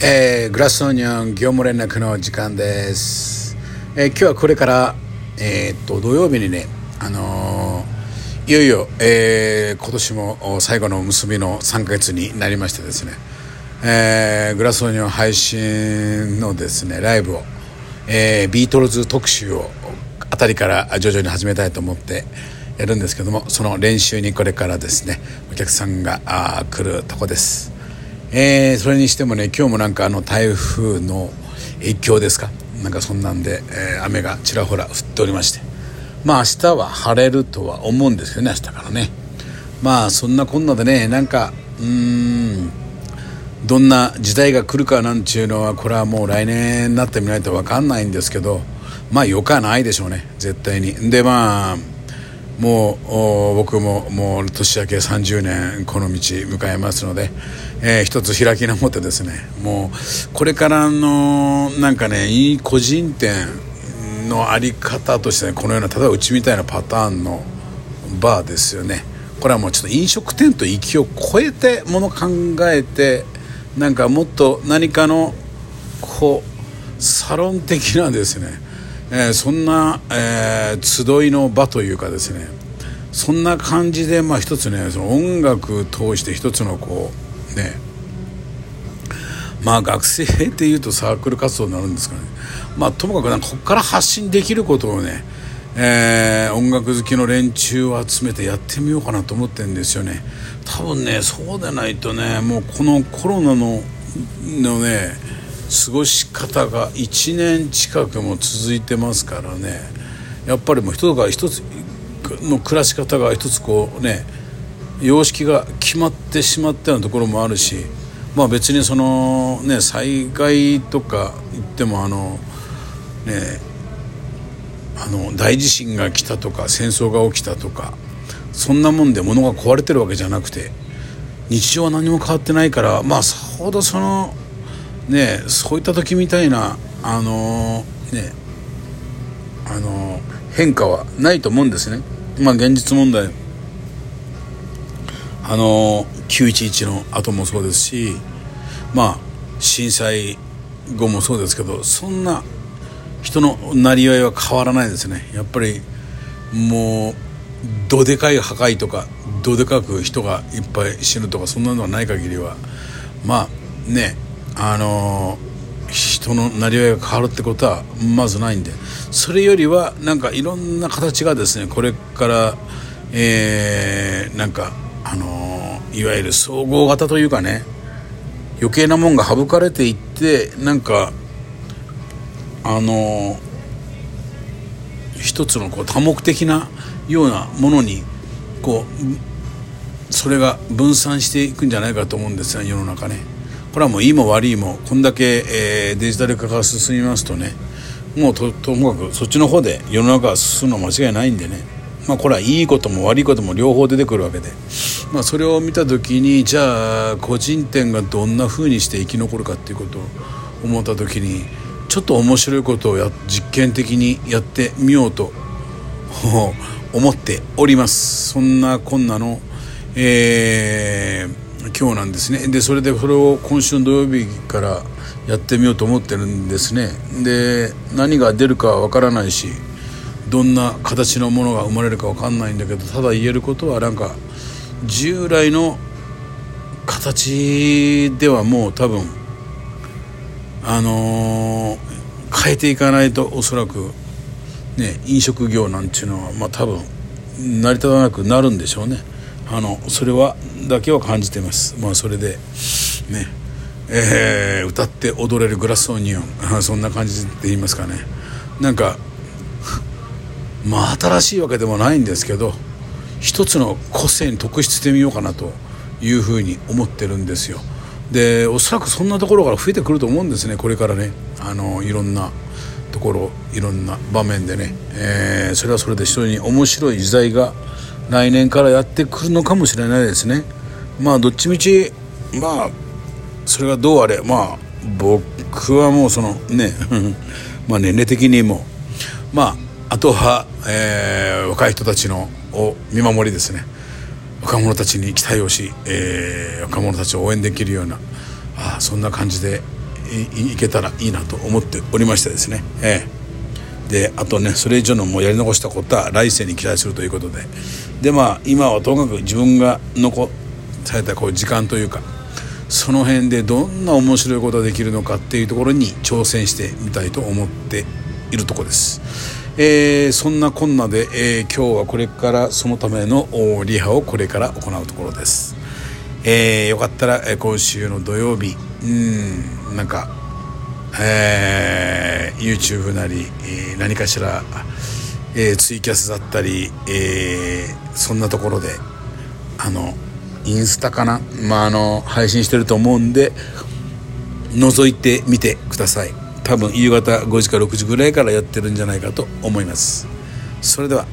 えー、グラスオニオン業務連絡の時間です、えー、今日はこれから、えー、っと土曜日にね、あのー、いよいよ、えー、今年も最後の結びの3ヶ月になりましてですね、えー、グラスオニオン配信のですねライブを、えー、ビートルズ特集をあたりから徐々に始めたいと思ってやるんですけどもその練習にこれからですねお客さんが来るとこです。えー、それにしてもね今日もなんかあの台風の影響ですか？なんかそんなんで、えー、雨がちらほら降っておりまして。まあ明日は晴れるとは思うんですよね明日からね。まあそんなこんなでねなんかうんどんな時代が来るかなんていうのはこれはもう来年になってみないと分かんないんですけどまあよかないでしょうね絶対に。でまあもう僕ももう年明け30年この道迎えますので、えー、一つ開き直ってですねもうこれからのなんかねいい個人店のあり方として、ね、このような例えばうちみたいなパターンのバーですよね。これはもうちょっと飲食店と域を超えてもの考えてなんかもっと何かのこうサロン的なですねえー、そんな、えー、集いの場というかですねそんな感じで、まあ、一つねその音楽通して一つのこうねまあ学生っていうとサークル活動になるんですかね。まあともかくなんかここから発信できることをね、えー、音楽好きの連中を集めてやってみようかなと思ってるんですよね。多分ねそうでないとねもうこのコロナののね過ごし方が1年近くも続いてますからね。やっぱりもう人が一つの暮らし方が一つこうね様式が決まってしまったようなところもあるしまあ別にそのね災害とか言ってもあのねあの大地震が来たとか戦争が起きたとかそんなもんで物が壊れてるわけじゃなくて日常は何も変わってないからまあさほどそのねそういった時みたいなあのねあの変化はないと思うんですね。まあ現実問題。あの911の後もそうですしまあ震災後もそうですけどそんな人のなりわいは変わらないですね。やっぱりもうどでかい破壊とかどでかく人がいっぱい死ぬとかそんなのはない限りは。まあねあの人のなりわいが変わるってことはまずないんでそれよりはなんかいろんな形がですねこれからえー、なんかあのいわゆる総合型というかね余計なもんが省かれていってなんかあの一つのこう多目的なようなものにこうそれが分散していくんじゃないかと思うんですよ世の中ね。これはもういいも悪いもこんだけ、えー、デジタル化が進みますとねもうとともかくそっちの方で世の中が進むのは間違いないんでね。まあこれはいいことも悪いことも両方出てくるわけで、まあ、それを見た時にじゃあ個人店がどんなふうにして生き残るかっていうことを思った時にちょっと面白いことをや実験的にやってみようと 思っております。そんなこんなのえー今日なんですねでそれでそれを今週の土曜日からやってみようと思ってるんですねで何が出るかは分からないしどんな形のものが生まれるか分かんないんだけどただ言えることはなんか従来の形ではもう多分あのー、変えていかないとおそらくね飲食業なんていうのはまあ多分成り立たなくなるんでしょうね。あのそれはだけは感じてます。まあそれでね。えー、歌って踊れるグラスオニオン。そんな感じで言いますかね。なんか まあ新しいわけでもないんですけど一つの個性に特筆してみようかなというふうに思ってるんですよ。でおそらくそんなところから増えてくると思うんですねこれからね。あのいろんなところいろんな場面でね、えー、それはそれで非常に面白い時代が来年からやってくるのかもしれないですね。まあどっちみちまあそれがどうあれまあ僕はもうそのね まあ年齢的にもまああとは、えー、若い人たちのを見守りですね。若者たちに期待をし、えー、若者たちを応援できるようなあそんな感じでいけたらいいなと思っておりましてですね、えー、であとねそれ以上のもうやり残したことは来世に期待するということででまあ今はともかく自分が残されたこう時間というかその辺でどんな面白いことができるのかっていうところに挑戦してみたいと思っているとこです。えー、そんなこんなで、えー、今日はこれからそのためのリハをこれから行うところです。えー、よかったら、え今週の土曜日うんなんか、えー、YouTube なり、えー、何かしら、えー、ツイキャスだったり、えー、そんなところであのインスタかな、まあ、あの配信してると思うんで覗いてみてください。多分夕方5時か6時ぐらいからやってるんじゃないかと思います。それでは。